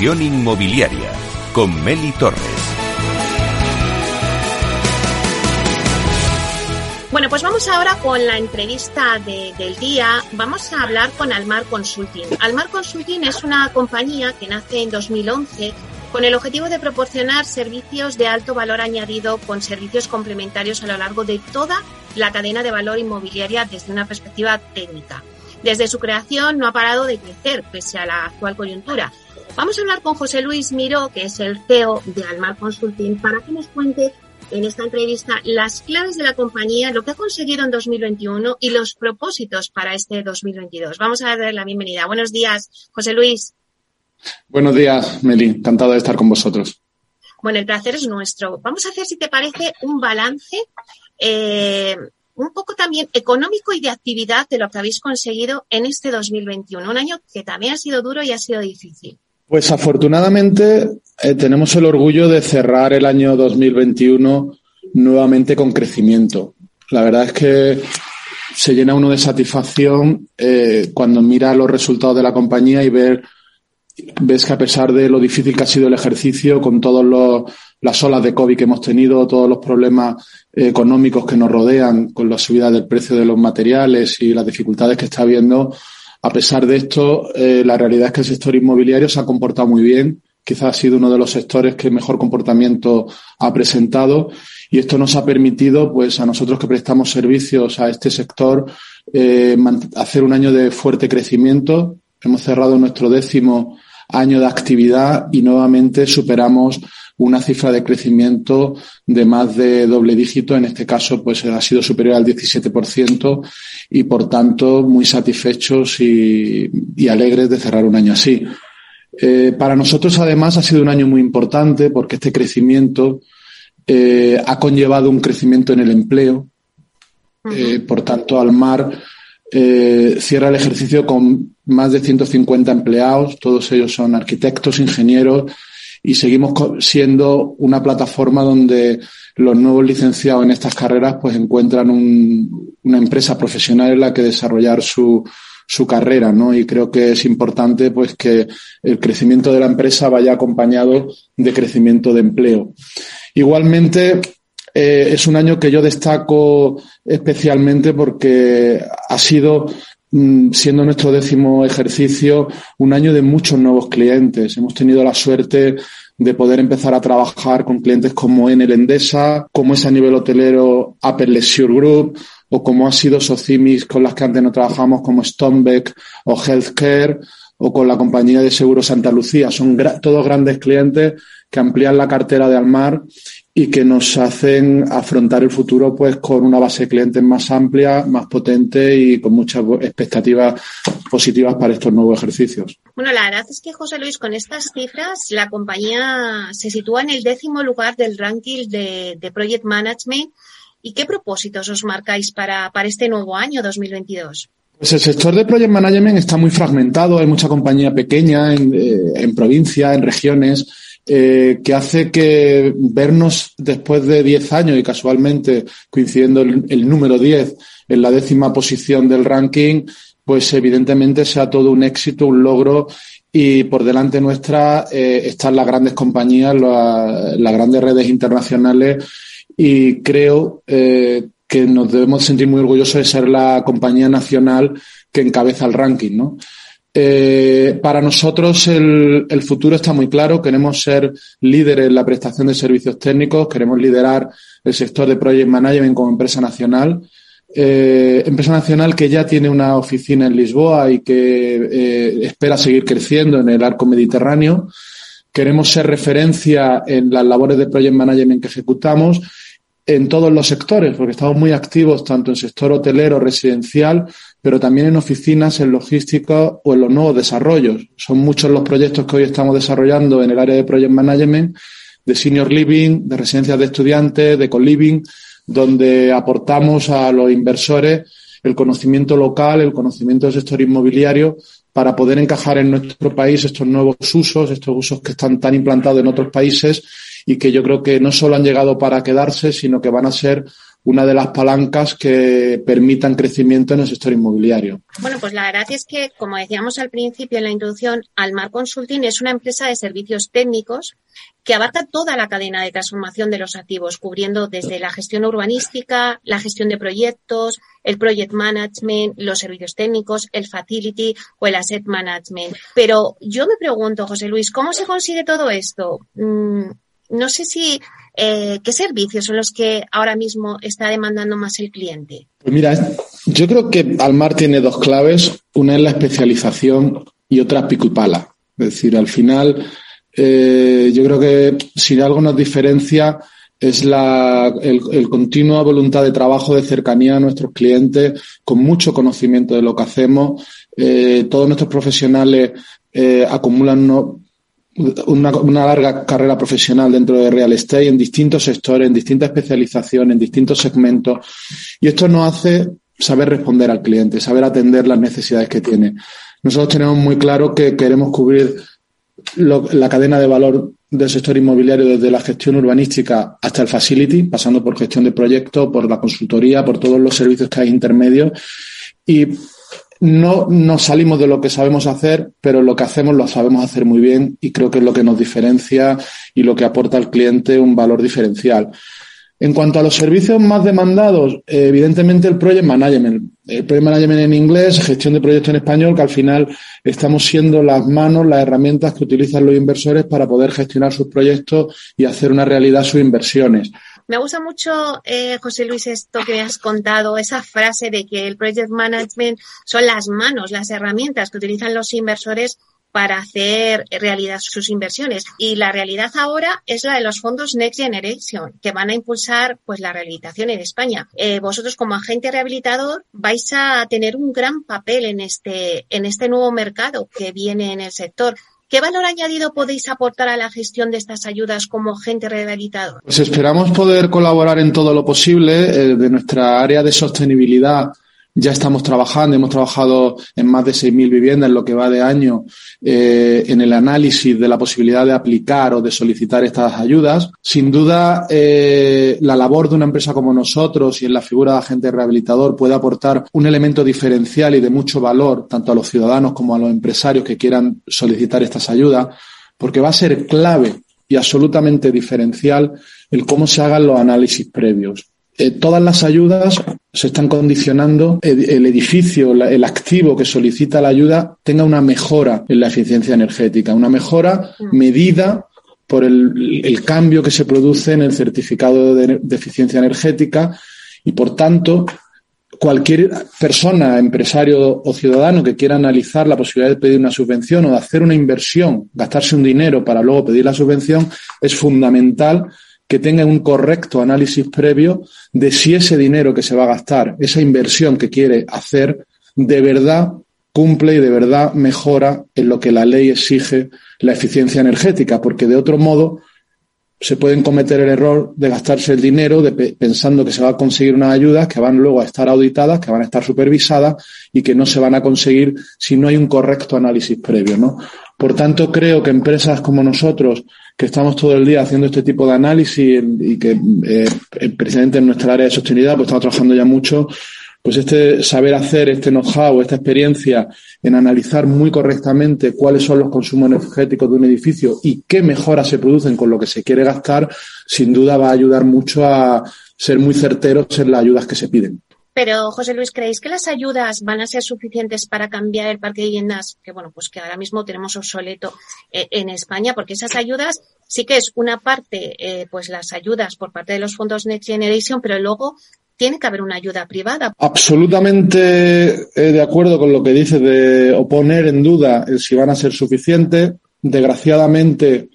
Inmobiliaria con Meli Torres. Bueno, pues vamos ahora con la entrevista del día. Vamos a hablar con Almar Consulting. Almar Consulting es una compañía que nace en 2011 con el objetivo de proporcionar servicios de alto valor añadido con servicios complementarios a lo largo de toda la cadena de valor inmobiliaria desde una perspectiva técnica. Desde su creación no ha parado de crecer pese a la actual coyuntura. Vamos a hablar con José Luis Miró, que es el CEO de Almar Consulting, para que nos cuente en esta entrevista las claves de la compañía, lo que ha conseguido en 2021 y los propósitos para este 2022. Vamos a darle la bienvenida. Buenos días, José Luis. Buenos días, Meli. Encantado de estar con vosotros. Bueno, el placer es nuestro. Vamos a hacer, si te parece, un balance eh, un poco también económico y de actividad de lo que habéis conseguido en este 2021, un año que también ha sido duro y ha sido difícil. Pues afortunadamente eh, tenemos el orgullo de cerrar el año 2021 nuevamente con crecimiento. La verdad es que se llena uno de satisfacción eh, cuando mira los resultados de la compañía y ver ves que a pesar de lo difícil que ha sido el ejercicio, con todas las olas de COVID que hemos tenido, todos los problemas económicos que nos rodean, con la subida del precio de los materiales y las dificultades que está habiendo, a pesar de esto, eh, la realidad es que el sector inmobiliario se ha comportado muy bien. Quizás ha sido uno de los sectores que mejor comportamiento ha presentado y esto nos ha permitido, pues, a nosotros que prestamos servicios a este sector, eh, hacer un año de fuerte crecimiento. Hemos cerrado nuestro décimo año de actividad y nuevamente superamos una cifra de crecimiento de más de doble dígito. En este caso, pues ha sido superior al 17% y por tanto muy satisfechos y, alegres de cerrar un año así. Eh, para nosotros, además, ha sido un año muy importante porque este crecimiento eh, ha conllevado un crecimiento en el empleo. Eh, por tanto, Almar cierra el ejercicio con más de 150 empleados, todos ellos son arquitectos, ingenieros, y seguimos siendo una plataforma donde los nuevos licenciados en estas carreras pues encuentran una empresa profesional en la que desarrollar su, su carrera, ¿no? Y creo que es importante pues que el crecimiento de la empresa vaya acompañado de crecimiento de empleo. Igualmente, eh, es un año que yo destaco especialmente porque ha sido siendo nuestro décimo ejercicio, un año de muchos nuevos clientes. Hemos tenido la suerte de poder empezar a trabajar con clientes como Enel Endesa, como es a nivel hotelero Apple Leisure Group, o como ha sido Socimis con las que antes no trabajamos como Stonebeck o Healthcare, o con la compañía de seguros Santa Lucía. Son todos grandes clientes que amplían la cartera de Almar y que nos hacen afrontar el futuro pues con una base de clientes más amplia, más potente y con muchas expectativas positivas para estos nuevos ejercicios. Bueno, la verdad es que José Luis, con estas cifras, la compañía se sitúa en el décimo lugar del ranking de, Project Management. ¿Y qué propósitos os marcáis para, para este nuevo año 2022? Pues el sector de Project Management está muy fragmentado, hay mucha compañía pequeña en, eh, en provincia, en regiones, eh, que hace que vernos después de 10 años y casualmente coincidiendo el, número 10 en la décima posición del ranking, pues evidentemente sea todo un éxito, un logro. Y por delante nuestra eh, están las grandes compañías, las grandes redes internacionales. Y creo eh, que nos debemos sentir muy orgullosos de ser la compañía nacional que encabeza el ranking, ¿no? Eh, para nosotros el, futuro está muy claro. Queremos ser líderes en la prestación de servicios técnicos, queremos liderar el sector de Project Management como empresa nacional. Eh, empresa nacional que ya tiene una oficina en Lisboa y que eh, espera seguir creciendo en el arco mediterráneo. Queremos ser referencia en las labores de Project Management que ejecutamos en todos los sectores, porque estamos muy activos tanto en sector hotelero, residencial, pero también en oficinas, en logística o en los nuevos desarrollos. Son muchos los proyectos que hoy estamos desarrollando en el área de Project Management, de Senior Living, de residencias de estudiantes, de co-living, donde aportamos a los inversores el conocimiento local, el conocimiento del sector inmobiliario para poder encajar en nuestro país estos nuevos usos, estos usos que están tan implantados en otros países y que yo creo que no solo han llegado para quedarse, sino que van a ser una de las palancas que permitan crecimiento en el sector inmobiliario. Bueno, pues la verdad es que, como decíamos al principio en la introducción, Almar Consulting es una empresa de servicios técnicos que abarca toda la cadena de transformación de los activos, cubriendo desde la gestión urbanística, la gestión de proyectos, el project management, los servicios técnicos, el facility o el asset management. Pero yo me pregunto, José Luis, ¿cómo se consigue todo esto? Mm, no sé si eh, ¿qué servicios son los que ahora mismo está demandando más el cliente? Pues mira, yo creo que Almar tiene dos claves. Una es la especialización y otra pico y pala. Es decir, al final, eh, yo creo que si algo nos diferencia es la el, continua voluntad de trabajo, de cercanía a nuestros clientes, con mucho conocimiento de lo que hacemos. Eh, todos nuestros profesionales acumulan no, una, larga carrera profesional dentro de real estate en distintos sectores, en distintas especializaciones, en distintos segmentos. Y esto nos hace saber responder al cliente, saber atender las necesidades que tiene. Nosotros tenemos muy claro que queremos cubrir la cadena de valor del sector inmobiliario desde la gestión urbanística hasta el facility, pasando por gestión de proyectos, por la consultoría, por todos los servicios que hay intermedios. Y no nos salimos de lo que sabemos hacer, pero lo que hacemos lo sabemos hacer muy bien y creo que es lo que nos diferencia y lo que aporta al cliente un valor diferencial. En cuanto a los servicios más demandados, evidentemente el Project Management. El Project Management en inglés, gestión de proyectos en español, que al final estamos siendo las manos, las herramientas que utilizan los inversores para poder gestionar sus proyectos y hacer una realidad sus inversiones. Me gusta mucho, eh, José Luis, esto que has contado, esa frase de que el project management son las manos, las herramientas que utilizan los inversores para hacer realidad sus inversiones. Y la realidad ahora es la de los fondos Next Generation, que van a impulsar pues la rehabilitación en España. Eh, vosotros como agente rehabilitador vais a tener un gran papel en este, en este nuevo mercado que viene en el sector. ¿Qué valor añadido podéis aportar a la gestión de estas ayudas como agente rehabilitador? Pues esperamos poder colaborar en todo lo posible eh, de nuestra área de sostenibilidad ya estamos trabajando, hemos trabajado en más de 6.000 viviendas en lo que va de año eh, en el análisis de la posibilidad de aplicar o de solicitar estas ayudas. Sin duda, eh, la labor de una empresa como nosotros y en la figura de agente rehabilitador puede aportar un elemento diferencial y de mucho valor tanto a los ciudadanos como a los empresarios que quieran solicitar estas ayudas, porque va a ser clave y absolutamente diferencial el cómo se hagan los análisis previos. Eh, todas las ayudas se están condicionando. El, edificio, el activo que solicita la ayuda tenga una mejora en la eficiencia energética, una mejora medida por el, cambio que se produce en el certificado de, eficiencia energética y, por tanto, cualquier persona, empresario o ciudadano que quiera analizar la posibilidad de pedir una subvención o de hacer una inversión, gastarse un dinero para luego pedir la subvención, es fundamental que tenga un correcto análisis previo de si ese dinero que se va a gastar, esa inversión que quiere hacer, de verdad cumple y de verdad mejora en lo que la ley exige la eficiencia energética, porque de otro modo se pueden cometer el error de gastarse el dinero pensando que se va a conseguir unas ayudas que van luego a estar auditadas, que van a estar supervisadas y que no se van a conseguir si no hay un correcto análisis previo, ¿no? Por tanto, creo que empresas como nosotros, que estamos todo el día haciendo este tipo de análisis y que eh, el presidente en nuestra área de sostenibilidad, pues estamos trabajando ya mucho, pues este saber hacer, este know-how, esta experiencia en analizar muy correctamente cuáles son los consumos energéticos de un edificio y qué mejoras se producen con lo que se quiere gastar, sin duda va a ayudar mucho a ser muy certeros en las ayudas que se piden. Pero, José Luis, ¿creéis que las ayudas van a ser suficientes para cambiar el parque de viviendas que, bueno, pues que ahora mismo tenemos obsoleto eh, en España? Porque esas ayudas sí que es una parte, eh, pues las ayudas por parte de los fondos Next Generation, pero luego tiene que haber una ayuda privada. Absolutamente eh, de acuerdo con lo que dice de oponer en duda si van a ser suficientes. Desgraciadamente,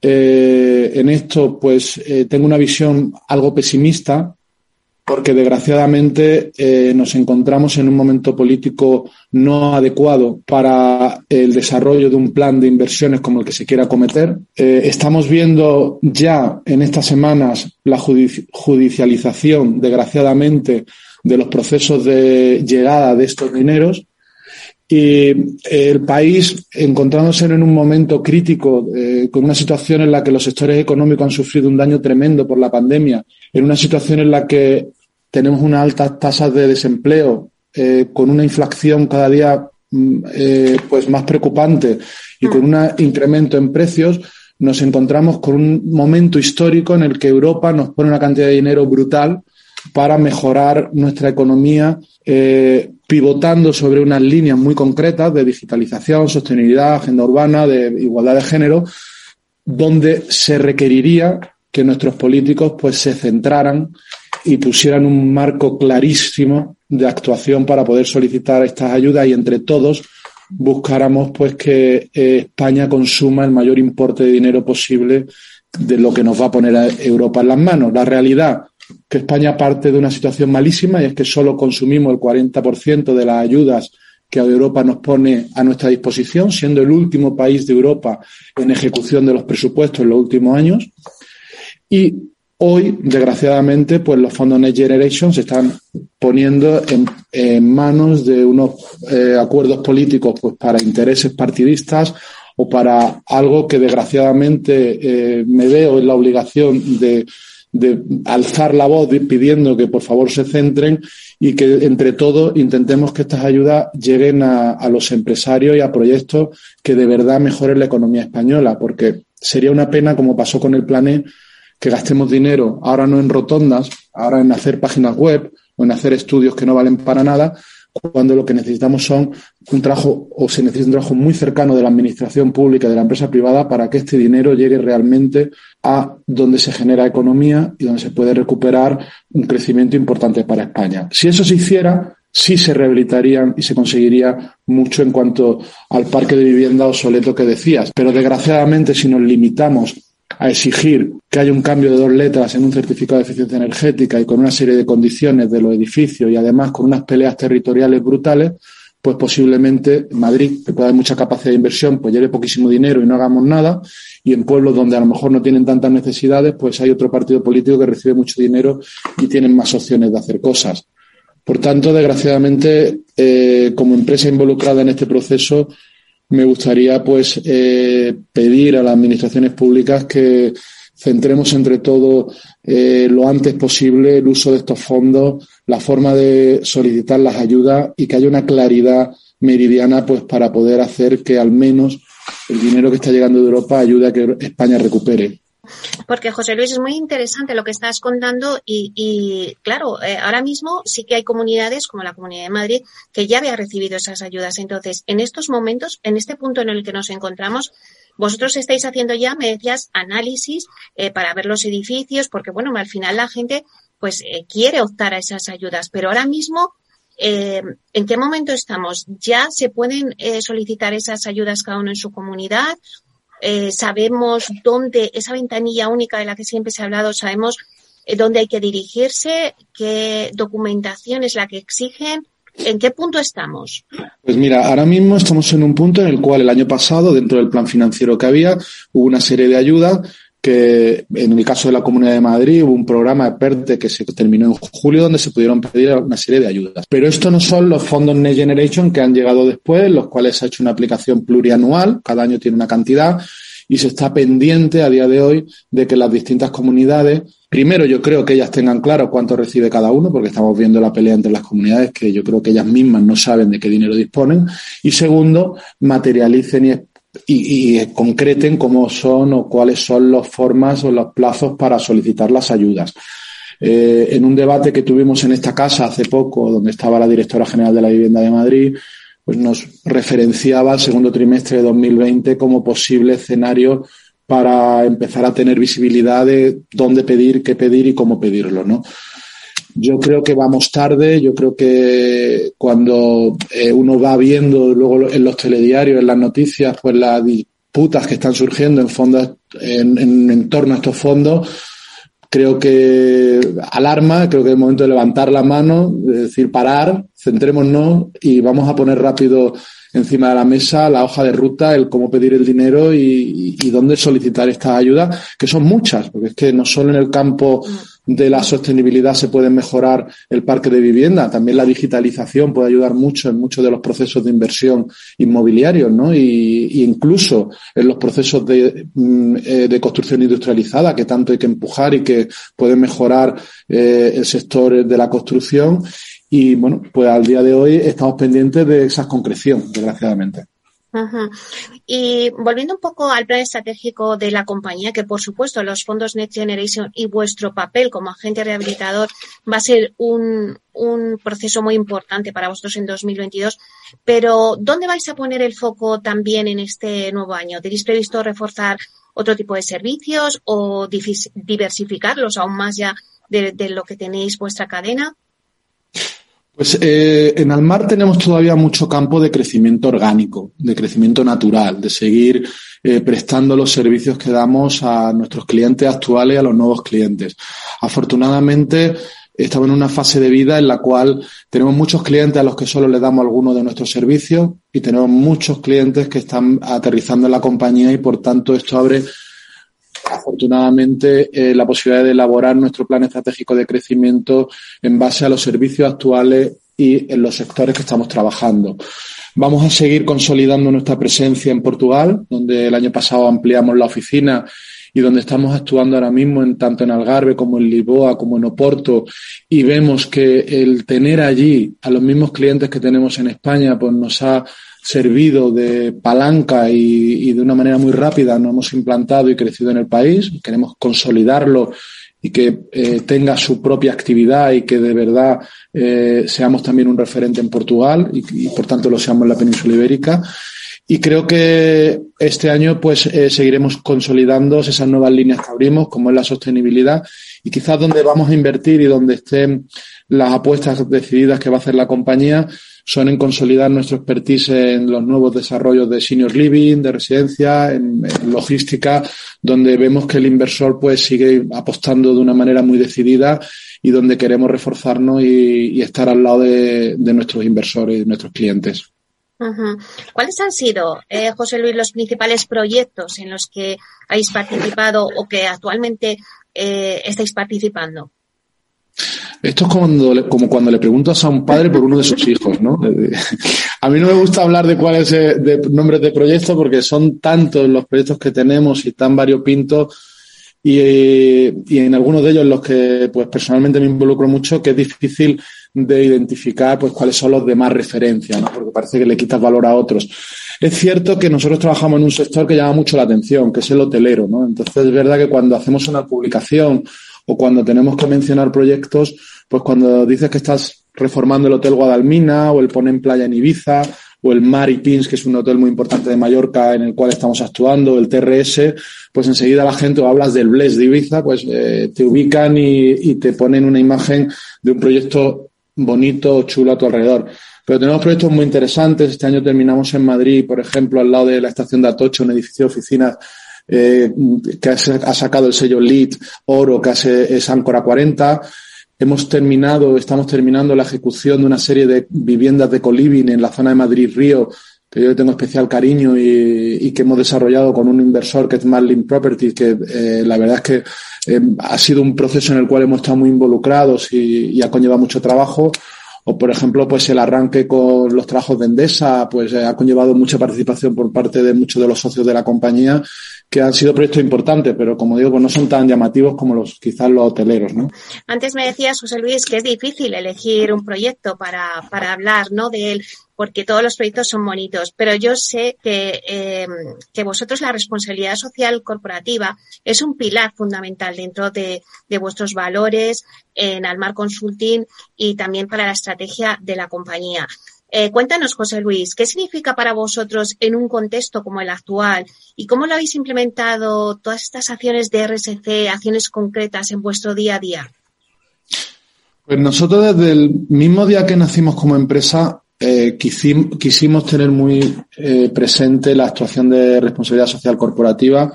en esto, pues tengo una visión algo pesimista porque desgraciadamente eh, nos encontramos en un momento político no adecuado para el desarrollo de un plan de inversiones como el que se quiera cometer. Eh, estamos viendo ya en estas semanas la judicialización, desgraciadamente, de los procesos de llegada de estos dineros y eh, el país, encontrándose en un momento crítico, con una situación en la que los sectores económicos han sufrido un daño tremendo por la pandemia, en una situación en la que tenemos unas altas tasas de desempleo, eh, con una inflación cada día mm, eh, pues más preocupante y con un incremento en precios, nos encontramos con un momento histórico en el que Europa nos pone una cantidad de dinero brutal para mejorar nuestra economía, eh, pivotando sobre unas líneas muy concretas de digitalización, sostenibilidad, agenda urbana, de igualdad de género, donde se requeriría que nuestros políticos pues se centraran y pusieran un marco clarísimo de actuación para poder solicitar estas ayudas y entre todos buscáramos pues que eh, España consuma el mayor importe de dinero posible de lo que nos va a poner a Europa en las manos. La realidad que España parte de una situación malísima y es que solo consumimos el 40% de las ayudas que Europa nos pone a nuestra disposición, siendo el último país de Europa en ejecución de los presupuestos en los últimos años. Y hoy, desgraciadamente, pues los fondos Next Generation se están poniendo en, manos de unos eh, acuerdos políticos pues para intereses partidistas o para algo que desgraciadamente eh, me veo en la obligación de alzar la voz pidiendo que por favor se centren y que entre todos intentemos que estas ayudas lleguen a, los empresarios y a proyectos que de verdad mejoren la economía española, porque sería una pena, como pasó con el Plané, que gastemos dinero ahora no en rotondas, ahora en hacer páginas web o en hacer estudios que no valen para nada, cuando lo que necesitamos son un trabajo o se necesita un trabajo muy cercano de la administración pública, de la empresa privada, para que este dinero llegue realmente a donde se genera economía y donde se puede recuperar un crecimiento importante para España. Si eso se hiciera, sí se rehabilitarían y se conseguiría mucho en cuanto al parque de vivienda obsoleto que decías. Pero desgraciadamente, si nos limitamos a exigir que haya un cambio de dos letras en un certificado de eficiencia energética y con una serie de condiciones de los edificios y además con unas peleas territoriales brutales, pues posiblemente Madrid, que pueda haber mucha capacidad de inversión, pues lleve poquísimo dinero y no hagamos nada, y en pueblos donde a lo mejor no tienen tantas necesidades, pues hay otro partido político que recibe mucho dinero y tienen más opciones de hacer cosas. Por tanto, desgraciadamente, eh, como empresa involucrada en este proceso, me gustaría pues eh, pedir a las administraciones públicas que centremos entre todo eh, lo antes posible el uso de estos fondos, la forma de solicitar las ayudas y que haya una claridad meridiana pues para poder hacer que al menos el dinero que está llegando de Europa ayude a que España recupere. Porque José Luis es muy interesante lo que estás contando y, claro, eh, ahora mismo sí que hay comunidades como la Comunidad de Madrid que ya había recibido esas ayudas. Entonces, en estos momentos, en este punto en el que nos encontramos, vosotros estáis haciendo ya, me decías, análisis eh, para ver los edificios, porque bueno, al final la gente pues eh, quiere optar a esas ayudas, pero ahora mismo ¿en qué momento estamos? ¿Ya se pueden solicitar esas ayudas cada uno en su comunidad eh, sabemos dónde, esa ventanilla única de la que siempre se ha hablado, sabemos eh, dónde hay que dirigirse, qué documentación es la que exigen. ¿En qué punto estamos? Pues mira, ahora mismo estamos en un punto en el cual el año pasado, dentro del plan financiero que había, hubo una serie de ayudas que en el caso de la Comunidad de Madrid hubo un programa de PERTE que se terminó en julio donde se pudieron pedir una serie de ayudas. Pero esto no son los fondos Next Generation que han llegado después, los cuales se ha hecho una aplicación plurianual, cada año tiene una cantidad y se está pendiente a día de hoy de que las distintas comunidades, primero yo creo que ellas tengan claro cuánto recibe cada uno, porque estamos viendo la pelea entre las comunidades que yo creo que ellas mismas no saben de qué dinero disponen, y segundo, materialicen y y, concreten cómo son o cuáles son las formas o los plazos para solicitar las ayudas. Eh, en un debate que tuvimos en esta casa hace poco, donde estaba la directora general de la Vivienda de Madrid, pues nos referenciaba el segundo trimestre de 2020 como posible escenario para empezar a tener visibilidad de dónde pedir, qué pedir y cómo pedirlo, ¿no? Yo creo que vamos tarde, yo creo que cuando eh, uno va viendo luego en los telediarios, en las noticias, pues las disputas que están surgiendo en fondos, en, en, torno a estos fondos, creo que alarma, creo que es el momento de levantar la mano, de decir parar, centrémonos y vamos a poner rápido encima de la mesa la hoja de ruta, el cómo pedir el dinero y, dónde solicitar estas ayudas, que son muchas, porque es que no solo en el campo de la sostenibilidad se puede mejorar el parque de vivienda, también la digitalización puede ayudar mucho en muchos de los procesos de inversión inmobiliarios, ¿no? Y, incluso en los procesos de, mm, eh, de, construcción industrializada que tanto hay que empujar y que pueden mejorar eh, el sector de la construcción y bueno, pues al día de hoy estamos pendientes de esa concreción, desgraciadamente. Y volviendo un poco al plan estratégico de la compañía, que por supuesto los fondos Next Generation y vuestro papel como agente rehabilitador va a ser un, un proceso muy importante para vosotros en 2022, pero ¿dónde vais a poner el foco también en este nuevo año? ¿Tenéis previsto reforzar otro tipo de servicios o diversificarlos aún más ya de, de lo que tenéis vuestra cadena? Pues eh, en Almar tenemos todavía mucho campo de crecimiento orgánico, de crecimiento natural, de seguir eh, prestando los servicios que damos a nuestros clientes actuales y a los nuevos clientes. Afortunadamente, estamos en una fase de vida en la cual tenemos muchos clientes a los que solo le damos algunos de nuestros servicios y tenemos muchos clientes que están aterrizando en la compañía y por tanto esto abre afortunadamente eh, la posibilidad de elaborar nuestro plan estratégico de crecimiento en base a los servicios actuales y en los sectores que estamos trabajando. Vamos a seguir consolidando nuestra presencia en Portugal, donde el año pasado ampliamos la oficina y donde estamos actuando ahora mismo en tanto en Algarve como en Lisboa como en Oporto y vemos que el tener allí a los mismos clientes que tenemos en España pues nos ha servido de palanca y, de una manera muy rápida nos hemos implantado y crecido en el país. Queremos consolidarlo y que eh, tenga su propia actividad y que de verdad eh, seamos también un referente en Portugal y, por tanto lo seamos en la península ibérica. Y creo que este año pues eh, seguiremos consolidando esas nuevas líneas que abrimos, como es la sostenibilidad, y quizás donde vamos a invertir y donde estén las apuestas decididas que va a hacer la compañía son en consolidar nuestro expertise en los nuevos desarrollos de senior living, de residencia, en, logística, donde vemos que el inversor pues sigue apostando de una manera muy decidida y donde queremos reforzarnos y, estar al lado de, nuestros inversores y de nuestros clientes. ¿Cuáles han sido, eh, José Luis, los principales proyectos en los que habéis participado o que actualmente eh, estáis participando? Esto es como, como cuando le preguntas a un padre por uno de sus hijos, ¿no? A mí no me gusta hablar de cuáles eh, de nombres de proyectos porque son tantos los proyectos que tenemos y tan variopintos y, y en algunos de ellos los que pues personalmente me involucro mucho que es difícil de identificar pues cuáles son los de más referencia, ¿no? Porque parece que le quitas valor a otros. Es cierto que nosotros trabajamos en un sector que llama mucho la atención, que es el hotelero, ¿no? Entonces es verdad que cuando hacemos una publicación o cuando tenemos que mencionar proyectos, pues cuando dices que estás reformando el Hotel Guadalmina o el Ponen Playa en Ibiza o el Mari Pins, que es un hotel muy importante de Mallorca en el cual estamos actuando, el TRS, pues enseguida la gente o hablas del Bless de Ibiza, pues eh, te ubican y, y, te ponen una imagen de un proyecto bonito, chulo a tu alrededor. Pero tenemos proyectos muy interesantes. Este año terminamos en Madrid, por ejemplo, al lado de la estación de Atocha, un edificio de oficinas eh, que ha, sacado el sello LEED Oro, que es Ancora 40. Hemos terminado, estamos terminando la ejecución de una serie de viviendas de coliving en la zona de Madrid-Río, que yo tengo especial cariño y, que hemos desarrollado con un inversor que es Marlin Properties, que eh, la verdad es que eh, ha sido un proceso en el cual hemos estado muy involucrados y, y ha conllevado mucho trabajo o por ejemplo pues el arranque con los trabajos de Endesa pues ha conllevado mucha participación por parte de muchos de los socios de la compañía que han sido proyectos importantes, pero como digo, pues no son tan llamativos como los quizás los hoteleros, ¿no? Antes me decías, José Luis, que es difícil elegir un proyecto para, para hablar, ¿no? De él, porque todos los proyectos son bonitos, pero yo sé que, eh, que vosotros la responsabilidad social corporativa es un pilar fundamental dentro de, de vuestros valores en Almar Consulting y también para la estrategia de la compañía. Eh, cuéntanos, José Luis, ¿qué significa para vosotros en un contexto como el actual y cómo lo habéis implementado todas estas acciones de RSC, acciones concretas en vuestro día a día? Pues nosotros desde el mismo día que nacimos como empresa eh, quisimos, tener muy eh, presente la actuación de responsabilidad social corporativa.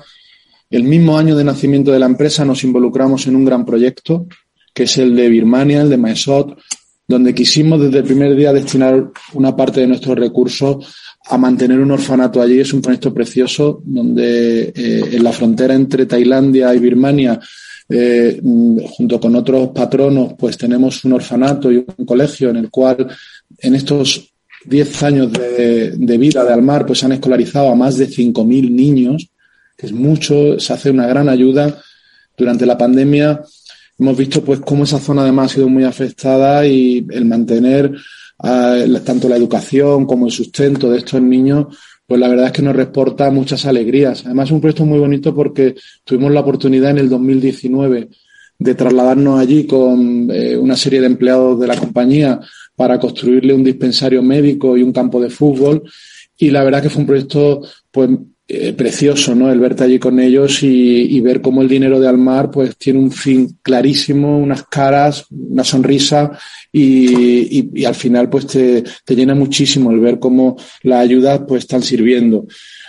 El mismo año de nacimiento de la empresa nos involucramos en un gran proyecto, que es el de Birmania, el de Maesot, donde quisimos desde el primer día destinar una parte de nuestros recursos a mantener un orfanato allí. Es un proyecto precioso donde eh, en la frontera entre Tailandia y Birmania, eh, junto con otros patronos, pues tenemos un orfanato y un colegio en el cual en estos 10 años de, de vida de Almar pues han escolarizado a más de 5.000 niños, que es mucho, se hace una gran ayuda. Durante la pandemia hemos visto pues cómo esa zona además ha sido muy afectada y el mantener tanto la educación como el sustento de estos niños, pues la verdad es que nos reporta muchas alegrías. Además, es un proyecto muy bonito porque tuvimos la oportunidad en el 2019 de trasladarnos allí con eh, una serie de empleados de la compañía para construirle un dispensario médico y un campo de fútbol. Y la verdad que fue un proyecto pues eh, precioso, ¿no? El verte allí con ellos y, ver cómo el dinero de Almar, pues tiene un fin clarísimo, unas caras, una sonrisa y, y, al final, pues te, te, llena muchísimo el ver cómo las ayudas, pues están sirviendo.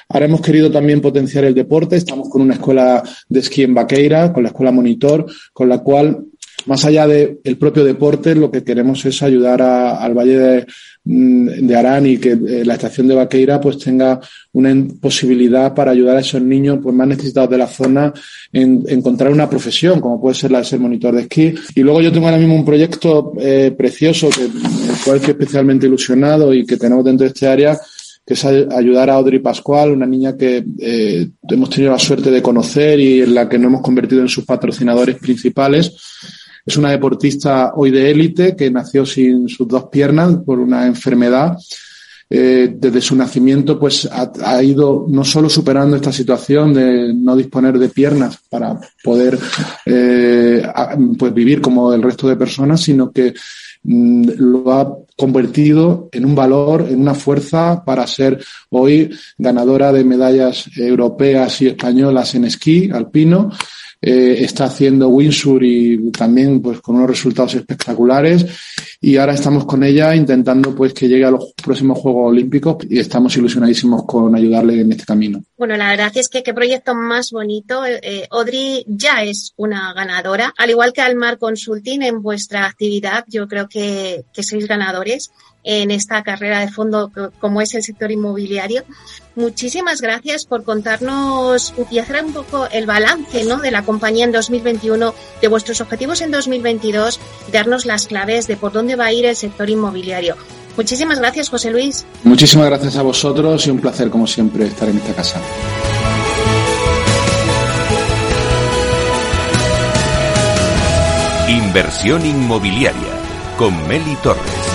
Ahora hemos querido también potenciar el deporte. Estamos con una escuela de esquí en Vaqueira, con la escuela Monitor, con la cual más allá del propio deporte, lo que queremos es ayudar al Valle de, mm, de, Arán y que eh, la estación de Vaqueira pues tenga una posibilidad para ayudar a esos niños pues más necesitados de la zona en, encontrar una profesión, como puede ser la de ser monitor de esquí. Y luego yo tengo ahora mismo un proyecto eh, precioso, que, el cual estoy especialmente ilusionado y que tenemos dentro de este área, que es ayudar a Audrey Pascual, una niña que eh, hemos tenido la suerte de conocer y en la que nos hemos convertido en sus patrocinadores principales es una deportista hoy de élite que nació sin sus dos piernas por una enfermedad. Eh, desde su nacimiento, pues ha, ido no solo superando esta situación de no disponer de piernas para poder eh, pues vivir como el resto de personas, sino que mm, lo ha convertido en un valor, en una fuerza para ser hoy ganadora de medallas europeas y españolas en esquí alpino eh, está haciendo Windsor y también pues con unos resultados espectaculares y ahora estamos con ella intentando pues que llegue a los próximos Juegos Olímpicos y estamos ilusionadísimos con ayudarle en este camino. Bueno, la verdad es que qué proyecto más bonito. Eh, eh Audrey ya es una ganadora, al igual que Almar Consulting en vuestra actividad, yo creo que, que sois ganadores en esta carrera de fondo como es el sector inmobiliario. Muchísimas gracias por contarnos y hacer un poco el balance ¿no? de la compañía en 2021, de vuestros objetivos en 2022, darnos las claves de por dónde va a ir el sector inmobiliario. Muchísimas gracias, José Luis. Muchísimas gracias a vosotros y un placer, como siempre, estar en esta casa. Inversión inmobiliaria con Meli Torres.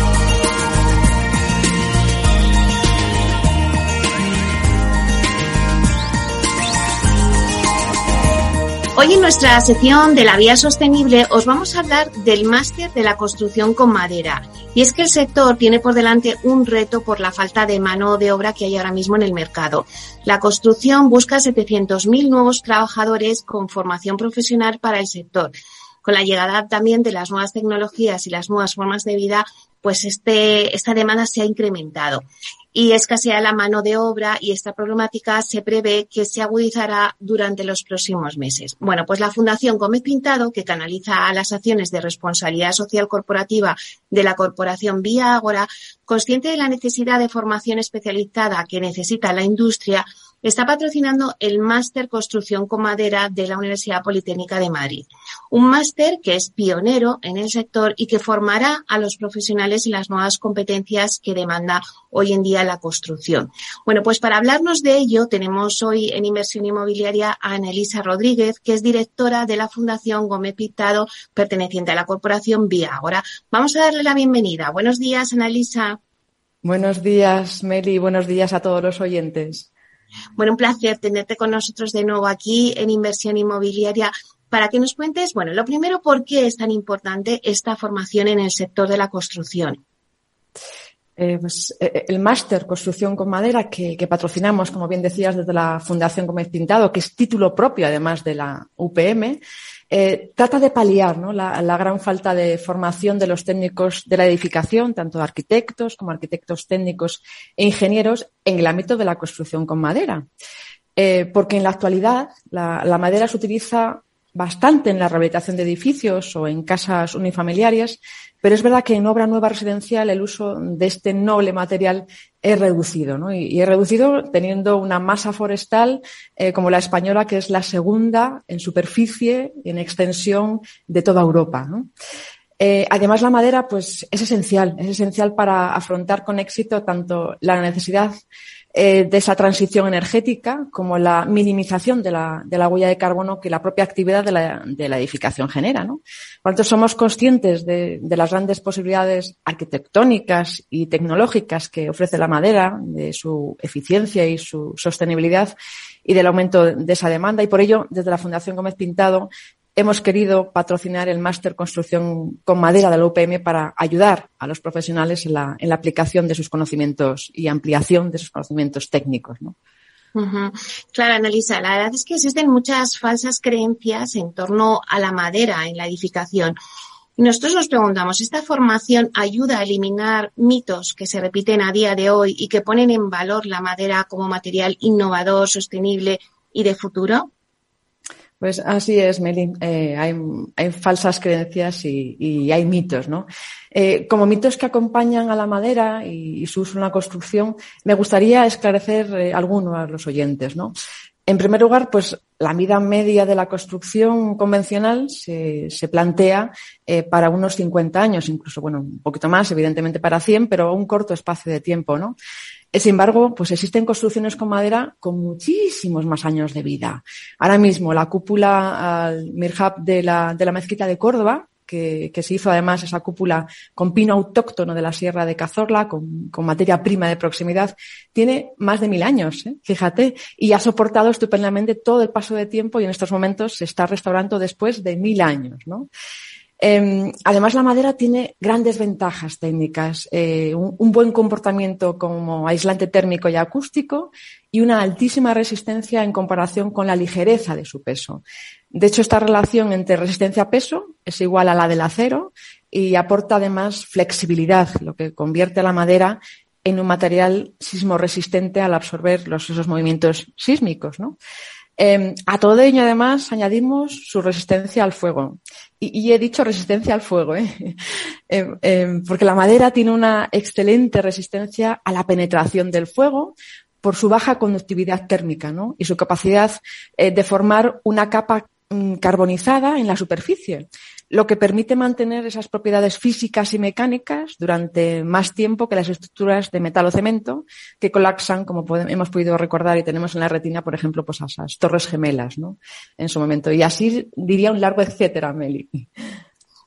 Hoy en nuestra sección de la vía sostenible os vamos a hablar del máster de la construcción con madera. Y es que el sector tiene por delante un reto por la falta de mano de obra que hay ahora mismo en el mercado. La construcción busca 700.000 nuevos trabajadores con formación profesional para el sector. Con la llegada también de las nuevas tecnologías y las nuevas formas de vida, pues este, esta demanda se ha incrementado y escasea la mano de obra y esta problemática se prevé que se agudizará durante los próximos meses. Bueno, pues la Fundación Gómez Pintado, que canaliza las acciones de responsabilidad social corporativa de la corporación Vía Ágora, consciente de la necesidad de formación especializada que necesita la industria, está patrocinando el Máster Construcción con Madera de la Universidad Politécnica de Madrid. Un máster que es pionero en el sector y que formará a los profesionales en las nuevas competencias que demanda hoy en día la construcción. Bueno, pues para hablarnos de ello tenemos hoy en Inversión Inmobiliaria a Anelisa Rodríguez, que es directora de la Fundación Gómez Pitado, perteneciente a la corporación Vía. Ahora vamos a darle la bienvenida. Buenos días, Anelisa. Buenos días, Meli. Buenos días a todos los oyentes. Bueno, un placer tenerte con nosotros de nuevo aquí en Inversión Inmobiliaria para que nos cuentes, bueno, lo primero, ¿por qué es tan importante esta formación en el sector de la construcción? Eh, pues, eh, el máster Construcción con Madera que, patrocinamos, como bien decías, desde la Fundación Gómez Pintado, que es título propio además de la UPM, eh, trata de paliar la, la, gran falta de formación de los técnicos de la edificación, tanto arquitectos como arquitectos técnicos e ingenieros, en el ámbito de la construcción con madera. porque en la actualidad la madera se utiliza bastante en la rehabilitación de edificios o en casas unifamiliares, pero es verdad que en obra nueva residencial el uso de este noble material es reducido, ¿no? Y, es reducido teniendo una masa forestal eh, como la española, que es la segunda en superficie y en extensión de toda Europa, eh, además, la madera, pues, es esencial, es esencial para afrontar con éxito tanto la necesidad eh, de esa transición energética como la minimización de la, de la, huella de carbono que la propia actividad de la, de la edificación genera. ¿no? Por tanto, somos conscientes de, de, las grandes posibilidades arquitectónicas y tecnológicas que ofrece la madera, de su eficiencia y su sostenibilidad y del aumento de esa demanda. Y por ello, desde la Fundación Gómez Pintado, hemos querido patrocinar el máster construcción con madera de la UPM para ayudar a los profesionales en la, aplicación de sus conocimientos y ampliación de sus conocimientos técnicos. ¿no? Claro, Analisa, la verdad es que existen muchas falsas creencias en torno a la madera en la edificación. Y nosotros nos preguntamos, ¿esta formación ayuda a eliminar mitos que se repiten a día de hoy y que ponen en valor la madera como material innovador, sostenible y de futuro? Pues así es, Meli. Eh, hay, falsas creencias y, hay mitos, ¿no? Eh, como mitos que acompañan a la madera y, su uso en la construcción, me gustaría esclarecer eh, algunos a los oyentes, ¿no? En primer lugar, pues la vida media de la construcción convencional se, plantea para unos 50 años, incluso, bueno, un poquito más, evidentemente para 100, pero un corto espacio de tiempo, ¿no? Sin embargo, pues existen construcciones con madera con muchísimos más años de vida. Ahora mismo, la cúpula al Mirhab de la, de la mezquita de Córdoba, que, se hizo además esa cúpula con pino autóctono de la Sierra de Cazorla, con, materia prima de proximidad, tiene más de mil años, ¿eh? fíjate, y ha soportado estupendamente todo el paso de tiempo y en estos momentos se está restaurando después de mil años, ¿no? Em, además, la madera tiene grandes ventajas técnicas, eh, un, buen comportamiento como aislante térmico y acústico y una altísima resistencia en comparación con la ligereza de su peso. De hecho, esta relación entre resistencia-peso es igual a la del acero y aporta además flexibilidad, lo que convierte a la madera en un material sismo resistente al absorber los, esos movimientos sísmicos. ¿no? Em, a todo ello, además, añadimos su resistencia al fuego. Y, he dicho resistencia al fuego, ¿eh? Em, em, porque la madera tiene una excelente resistencia a la penetración del fuego por su baja conductividad térmica ¿no? y su capacidad eh, de formar una capa mm, carbonizada en la superficie. Lo que permite mantener esas propiedades físicas y mecánicas durante más tiempo que las estructuras de metal o cemento que colapsan, como hemos podido recordar y tenemos en la retina, por ejemplo, pues esas torres gemelas, ¿no? En su momento. Y así diría un largo etcétera, Meli.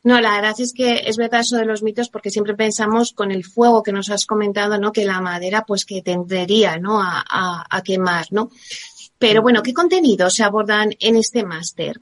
No, la verdad es que es verdad eso de los mitos porque siempre pensamos con el fuego que nos has comentado, ¿no? Que la madera pues que tendría, ¿no? A, a quemar, ¿no? Pero bueno, ¿qué contenidos se abordan en este máster?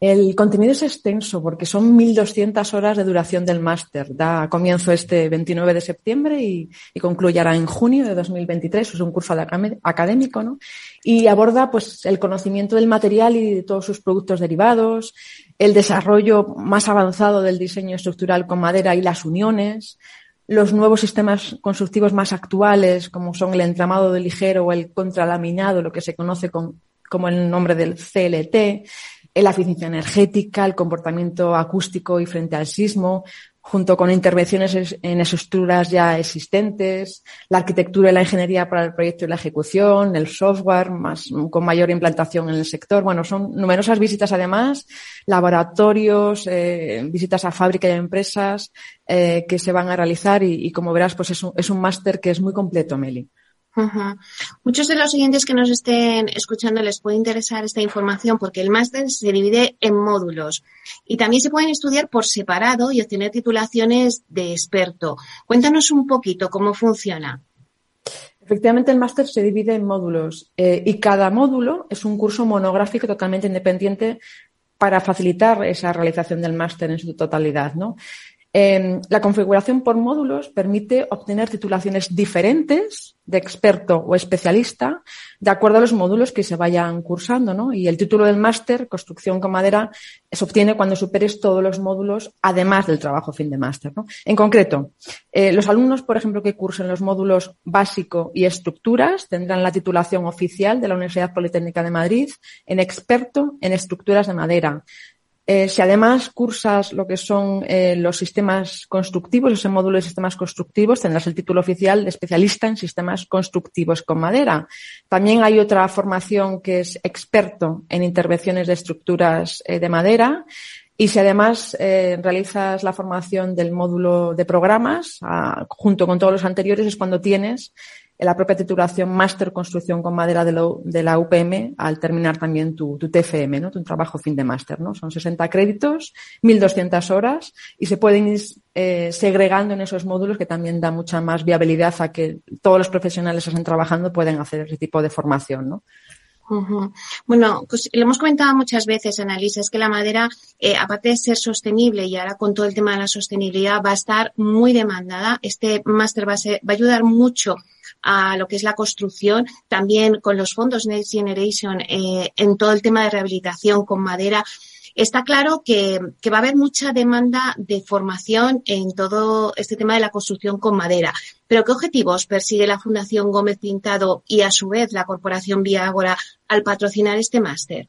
El contenido es extenso porque son 1.200 horas de duración del máster. Da comienzo este 29 de septiembre y, concluyará en junio de 2023. Es un curso académico, ¿no? Y aborda, pues, el conocimiento del material y de todos sus productos derivados, el desarrollo más avanzado del diseño estructural con madera y las uniones, los nuevos sistemas constructivos más actuales, como son el entramado de ligero o el contralaminado, lo que se conoce como el nombre del CLT, la eficiencia energética, el comportamiento acústico y frente al sismo, junto con intervenciones en estructuras ya existentes, la arquitectura y la ingeniería para el proyecto y la ejecución, el software más, con mayor implantación en el sector. Bueno, son numerosas visitas además, laboratorios, eh, visitas a fábrica y a empresas eh, que se van a realizar y, como verás, pues es un, es un máster que es muy completo, Meli. Muchos de los siguientes que nos estén escuchando les puede interesar esta información porque el máster se divide en módulos y también se pueden estudiar por separado y obtener titulaciones de experto. Cuéntanos un poquito cómo funciona. Efectivamente, el máster se divide en módulos eh, y cada módulo es un curso monográfico totalmente independiente para facilitar esa realización del máster en su totalidad. ¿no? Em, la configuración por módulos permite obtener titulaciones diferentes de experto o especialista de acuerdo a los módulos que se vayan cursando, ¿no? Y el título del máster, construcción con madera, se obtiene cuando superes todos los módulos, además del trabajo fin de máster, ¿no? En concreto, eh, los alumnos, por ejemplo, que cursen los módulos básico y estructuras tendrán la titulación oficial de la Universidad Politécnica de Madrid en experto en estructuras de madera, eh, si además cursas lo que son eh, los sistemas constructivos, ese módulo de sistemas constructivos, tendrás el título oficial de especialista en sistemas constructivos con madera. También hay otra formación que es experto en intervenciones de estructuras eh, de madera. Y si además realizas la formación del módulo de programas, ah, junto con todos los anteriores, es cuando tienes en la propia titulación Máster Construcción con Madera de, la UPM al terminar también tu, TFM, ¿no? tu trabajo fin de máster. ¿no? Son 60 créditos, 1.200 horas y se pueden ir eh, segregando en esos módulos que también da mucha más viabilidad a que todos los profesionales que estén trabajando pueden hacer ese tipo de formación. ¿no? Bueno, pues lo hemos comentado muchas veces, Annalisa, es que la madera, eh, aparte de ser sostenible y ahora con todo el tema de la sostenibilidad, va a estar muy demandada. Este máster va, va a ayudar mucho a lo que es la construcción, también con los fondos Next Generation eh, en todo el tema de rehabilitación con madera. Está claro que, que, va a haber mucha demanda de formación en todo este tema de la construcción con madera. Pero ¿qué objetivos persigue la Fundación Gómez Pintado y a su vez la Corporación Vía Ágora al patrocinar este máster?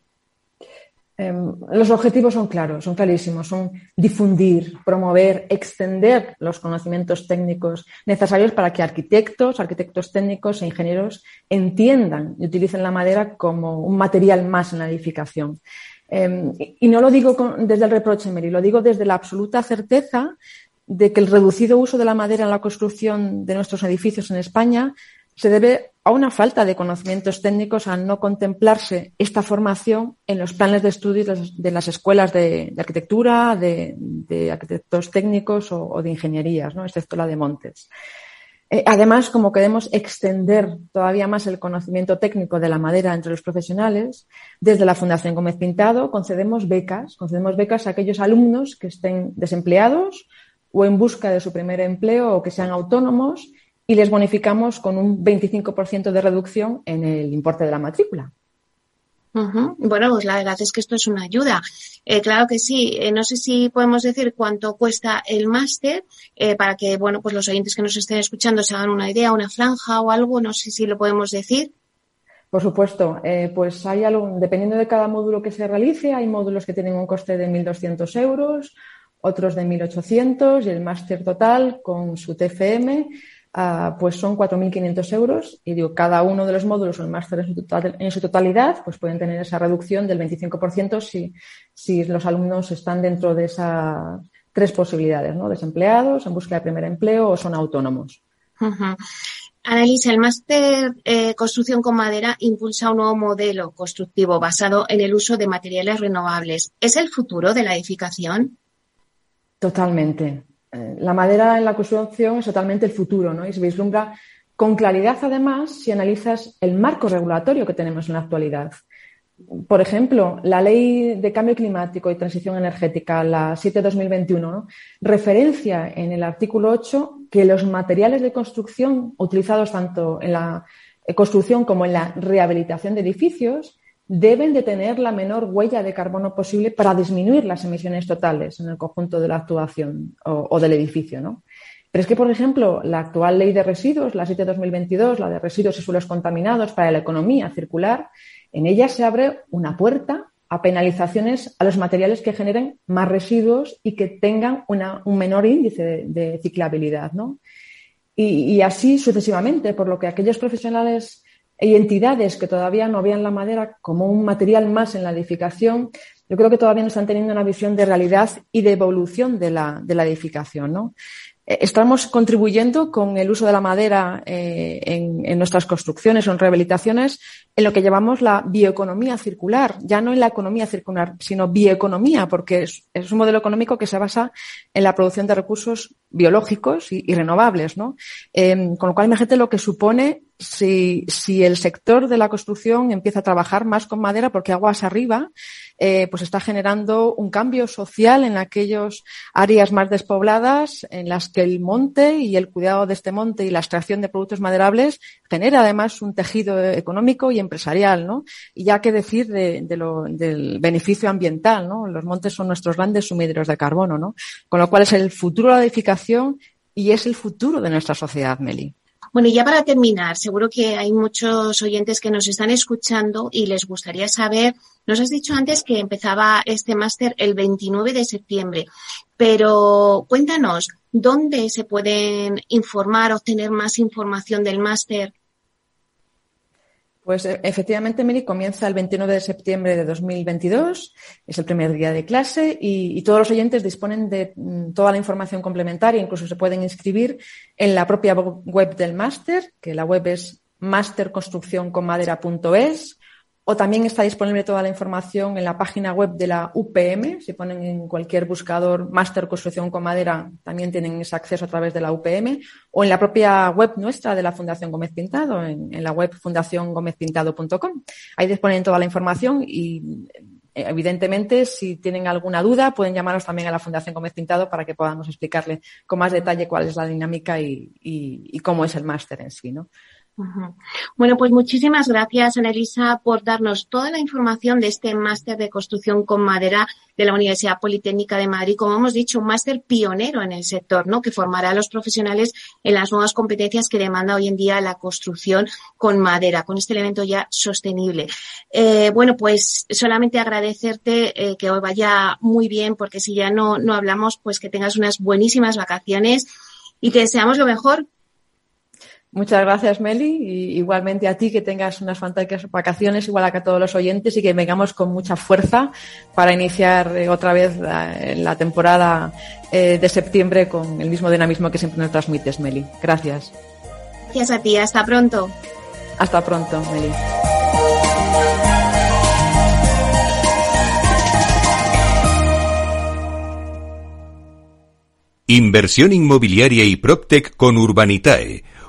Em, los objetivos son claros, son clarísimos, son difundir, promover, extender los conocimientos técnicos necesarios para que arquitectos, arquitectos técnicos e ingenieros entiendan y utilicen la madera como un material más en la edificación. Em, y no lo digo desde el reproche, Mary, lo digo desde la absoluta certeza de que el reducido uso de la madera en la construcción de nuestros edificios en España se debe a una falta de conocimientos técnicos al no contemplarse esta formación en los planes de estudios de las escuelas de, arquitectura, de, arquitectos técnicos o, de ingenierías, ¿no? excepto la de Montes. Eh, además, como queremos extender todavía más el conocimiento técnico de la madera entre los profesionales, desde la Fundación Gómez Pintado concedemos becas, concedemos becas a aquellos alumnos que estén desempleados o en busca de su primer empleo o que sean autónomos y les bonificamos con un 25% de reducción en el importe de la matrícula. Bueno, pues la verdad es que esto es una ayuda. Eh, claro que sí. Eh, no sé si podemos decir cuánto cuesta el máster eh, para que, bueno, pues los oyentes que nos estén escuchando se hagan una idea, una franja o algo. No sé si lo podemos decir. Por supuesto, pues hay algo, dependiendo de cada módulo que se realice, hay módulos que tienen un coste de 1.200 euros, otros de 1.800 y el máster total con su TFM ah, pues son 4.500 euros y digo, cada uno de los módulos o el máster en su, totalidad pues pueden tener esa reducción del 25% si, si los alumnos están dentro de esas tres posibilidades, ¿no? Desempleados, en búsqueda de primer empleo o son autónomos. Analisa, el máster eh, Construcción con Madera impulsa un nuevo modelo constructivo basado en el uso de materiales renovables. ¿Es el futuro de la edificación? Totalmente. Eh, la madera en la construcción es totalmente el futuro, ¿no? Y se vislumbra con claridad, además, si analizas el marco regulatorio que tenemos en la actualidad. Por ejemplo, la Ley de Cambio Climático y Transición Energética, la 7-2021, referencia en el artículo 8 que los materiales de construcción utilizados tanto en la construcción como en la rehabilitación de edificios deben de tener la menor huella de carbono posible para disminuir las emisiones totales en el conjunto de la actuación o, del edificio. ¿no? Pero es que, por ejemplo, la actual ley de residuos, la 7-2022, la de residuos y suelos contaminados para la economía circular, en ella se abre una puerta a penalizaciones a los materiales que generen más residuos y que tengan un menor índice de, ciclabilidad. ¿no? Y, así sucesivamente, por lo que aquellos profesionales y entidades que todavía no vean la madera como un material más en la edificación, yo creo que todavía no están teniendo una visión de realidad y de evolución de la, de la edificación. ¿no? Eh, estamos contribuyendo con el uso de la madera eh, en, nuestras construcciones o en rehabilitaciones en lo que llamamos la bioeconomía circular, ya no en la economía circular, sino bioeconomía, porque es, un modelo económico que se basa en la producción de recursos biológicos y, renovables, ¿no? Em, con lo cual, imagínate lo que supone si, si el sector de la construcción empieza a trabajar más con madera, porque aguas arriba, eh, pues está generando un cambio social en aquellas áreas más despobladas en las que el monte y el cuidado de este monte y la extracción de productos maderables genera además un tejido económico y empresarial, ¿no? Y ya que decir de, lo, del beneficio ambiental, ¿no? Los montes son nuestros grandes sumideros de carbono, ¿no? Con lo cual es el futuro de la edificación y es el futuro de nuestra sociedad, Meli. Bueno, ya para terminar, seguro que hay muchos oyentes que nos están escuchando y les gustaría saber, nos has dicho antes que empezaba este máster el 29 de septiembre, pero cuéntanos, ¿dónde se pueden informar, obtener más información del máster? Pues e, efectivamente, Miri, comienza el 29 de septiembre de 2022, es el primer día de clase y, todos los oyentes disponen de mm, toda la información complementaria, incluso se pueden inscribir en la propia web del máster, que la web es masterconstruccionconmadera.es o también está disponible toda la información en la página web de la UPM. Si ponen en cualquier buscador Máster Construcción con Madera, también tienen ese acceso a través de la UPM. O en la propia web nuestra de la Fundación Gómez Pintado, en, la web fundaciongomezpintado.com. Ahí disponen toda la información y evidentemente, si tienen alguna duda, pueden llamarnos también a la Fundación Gómez Pintado para que podamos explicarle con más detalle cuál es la dinámica y, y cómo es el máster en sí, ¿no? Bueno, pues muchísimas gracias, Elisa, por darnos toda la información de este máster de construcción con madera de la Universidad Politécnica de Madrid. Como hemos dicho, un máster pionero en el sector, ¿no? Que formará a los profesionales en las nuevas competencias que demanda hoy en día la construcción con madera, con este elemento ya sostenible. Eh, bueno, pues solamente agradecerte eh, que hoy vaya muy bien, porque si ya no, no hablamos, pues que tengas unas buenísimas vacaciones y te deseamos lo mejor Muchas gracias, Meli, y igualmente a ti que tengas unas fantásticas vacaciones, igual a todos los oyentes, y que vengamos con mucha fuerza para iniciar eh, otra vez la, temporada eh, de septiembre con el mismo dinamismo que siempre nos transmites, Meli. Gracias. Gracias a ti, hasta pronto. Hasta pronto, Meli. Inversión inmobiliaria y PropTech con Urbanitae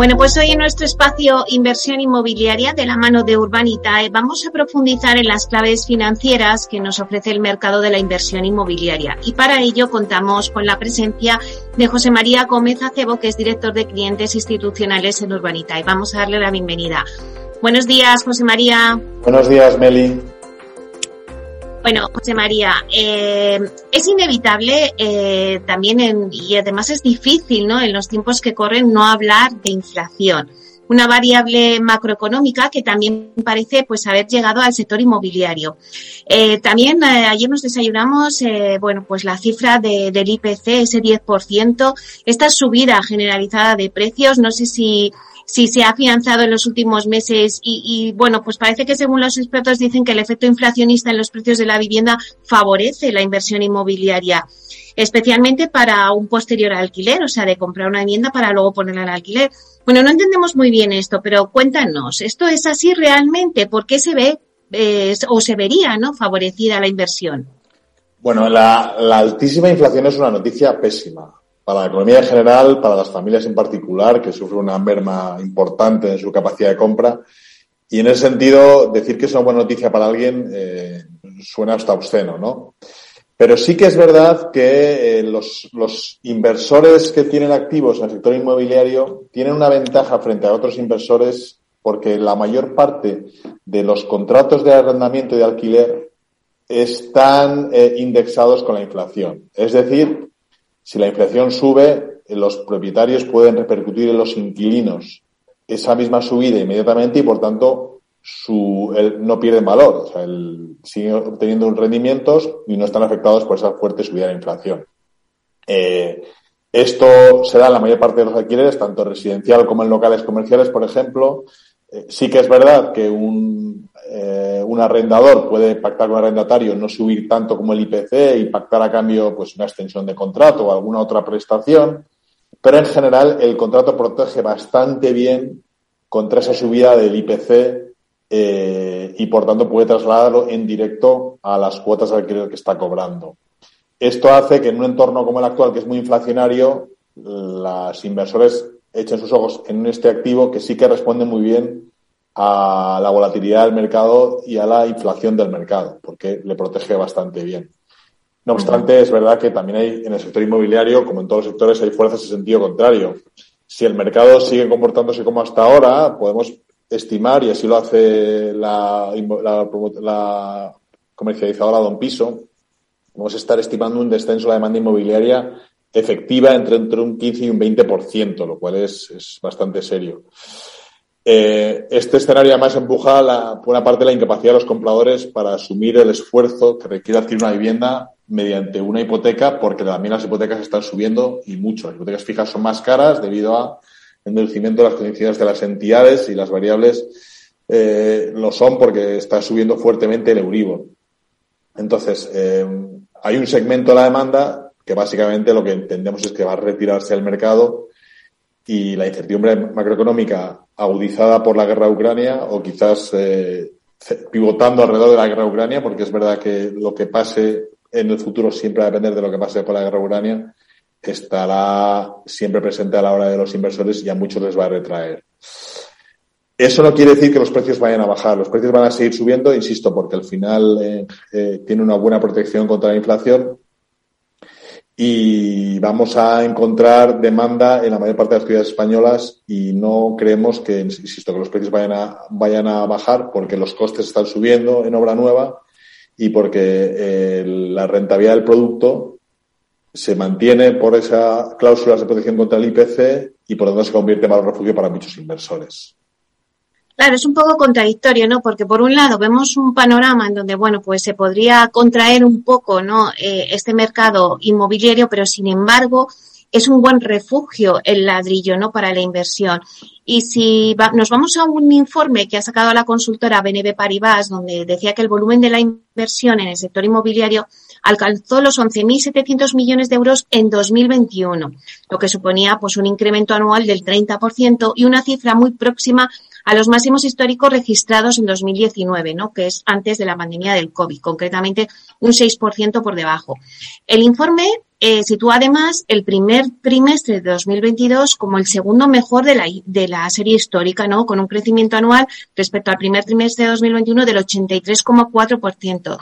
Bueno, pues hoy en nuestro espacio Inversión Inmobiliaria de la mano de Urbanitae vamos a profundizar en las claves financieras que nos ofrece el mercado de la inversión inmobiliaria. Y para ello contamos con la presencia de José María Gómez Acebo, que es director de clientes institucionales en Urbanitae. Vamos a darle la bienvenida. Buenos días, José María. Buenos días, Meli. Bueno, José María, eh, es inevitable eh, también y además es difícil, ¿no? En los tiempos que corren no hablar de inflación una variable macroeconómica que también parece pues haber llegado al sector inmobiliario. Eh, también eh, ayer nos desayunamos, eh, bueno, pues la cifra de, del IPC, ese 10%, esta subida generalizada de precios, no sé si si se ha afianzado en los últimos meses y, y, bueno, pues parece que según los expertos dicen que el efecto inflacionista en los precios de la vivienda favorece la inversión inmobiliaria, especialmente para un posterior alquiler, o sea, de comprar una vivienda para luego ponerla en alquiler. Bueno, no entendemos muy bien esto, pero cuéntanos, ¿esto es así realmente? ¿Por qué se ve eh, o se vería ¿no? favorecida la inversión? Bueno, la, la altísima inflación es una noticia pésima para la economía en general, para las familias en particular, que sufren una merma importante en su capacidad de compra. Y en ese sentido, decir que es una buena noticia para alguien eh, suena hasta obsceno, ¿no? Pero sí que es verdad que eh, los, los, inversores que tienen activos en el sector inmobiliario tienen una ventaja frente a otros inversores porque la mayor parte de los contratos de arrendamiento y de alquiler están eh, indexados con la inflación. Es decir, si la inflación sube, los propietarios pueden repercutir en los inquilinos esa misma subida inmediatamente y, por tanto, su, no pierden valor, o sea, el, siguen obteniendo rendimientos y no están afectados por esa fuerte subida de la inflación. Eh, esto se da en la mayor parte de los alquileres, tanto residencial como en locales comerciales, por ejemplo. Eh, sí que es verdad que un, eh, un arrendador puede pactar con un arrendatario no subir tanto como el IPC y pactar a cambio pues una extensión de contrato o alguna otra prestación, pero en general el contrato protege bastante bien contra esa subida del IPC eh, y por tanto puede trasladarlo en directo a las cuotas de alquiler que está cobrando. Esto hace que en un entorno como el actual, que es muy inflacionario, los inversores echen sus ojos en este activo que sí que responde muy bien a la volatilidad del mercado y a la inflación del mercado, porque le protege bastante bien. No obstante, es verdad que también hay en el sector inmobiliario, como en todos los sectores, hay fuerzas en sentido contrario. Si el mercado sigue comportándose como hasta ahora, podemos estimar, y así lo hace la, la, comercializadora Don Piso, vamos a estar estimando un descenso de la demanda inmobiliaria efectiva entre, entre un 15 y un 20%, lo cual es, es bastante serio. Eh, este escenario además empuja la, por una parte la incapacidad de los compradores para asumir el esfuerzo que requiere adquirir una vivienda mediante una hipoteca, porque también las hipotecas están subiendo y mucho. Las hipotecas fijas son más caras debido a endurecimiento de las condiciones de las entidades y las variables eh, lo son porque está subiendo fuertemente el Euribor. Entonces, eh, hay un segmento de la demanda que básicamente lo que entendemos es que va a retirarse del mercado y la incertidumbre macroeconómica agudizada por la guerra de Ucrania o quizás eh, pivotando alrededor de la guerra de Ucrania, porque es verdad que lo que pase en el futuro siempre va a depender de lo que pase por la guerra de Ucrania, estará siempre presente a la hora de los inversores y a muchos les va a retraer. Eso no quiere decir que los precios vayan a bajar, los precios van a seguir subiendo, insisto, porque al final eh, eh, tiene una buena protección contra la inflación y vamos a encontrar demanda en la mayor parte de las ciudades españolas y no creemos que, insisto, que los precios vayan a, bajar porque los costes están subiendo en obra nueva y porque eh, la rentabilidad del producto se mantiene por esas cláusulas de protección contra el IPC y por lo tanto se convierte en valor refugio para muchos inversores. Claro, es un poco contradictorio, ¿no? Porque por un lado vemos un panorama en donde, bueno, pues se podría contraer un poco, ¿no? Eh, este mercado inmobiliario, pero sin embargo es un buen refugio el ladrillo, ¿no? Para la inversión. Y si nos vamos a un informe que ha sacado la consultora BNB Paribas, donde decía que el volumen de la inversión en el sector inmobiliario alcanzó los 11.700 millones de euros en 2021, lo que suponía pues un incremento anual del 30% y una cifra muy próxima a los máximos históricos registrados en 2019, ¿no? que es antes de la pandemia del COVID, concretamente un 6% por debajo. El informe eh, sitúa además el primer trimestre de 2022 como el segundo mejor de la, de la serie histórica, ¿no? Con un crecimiento anual respecto al primer trimestre de 2021 del 83,4%.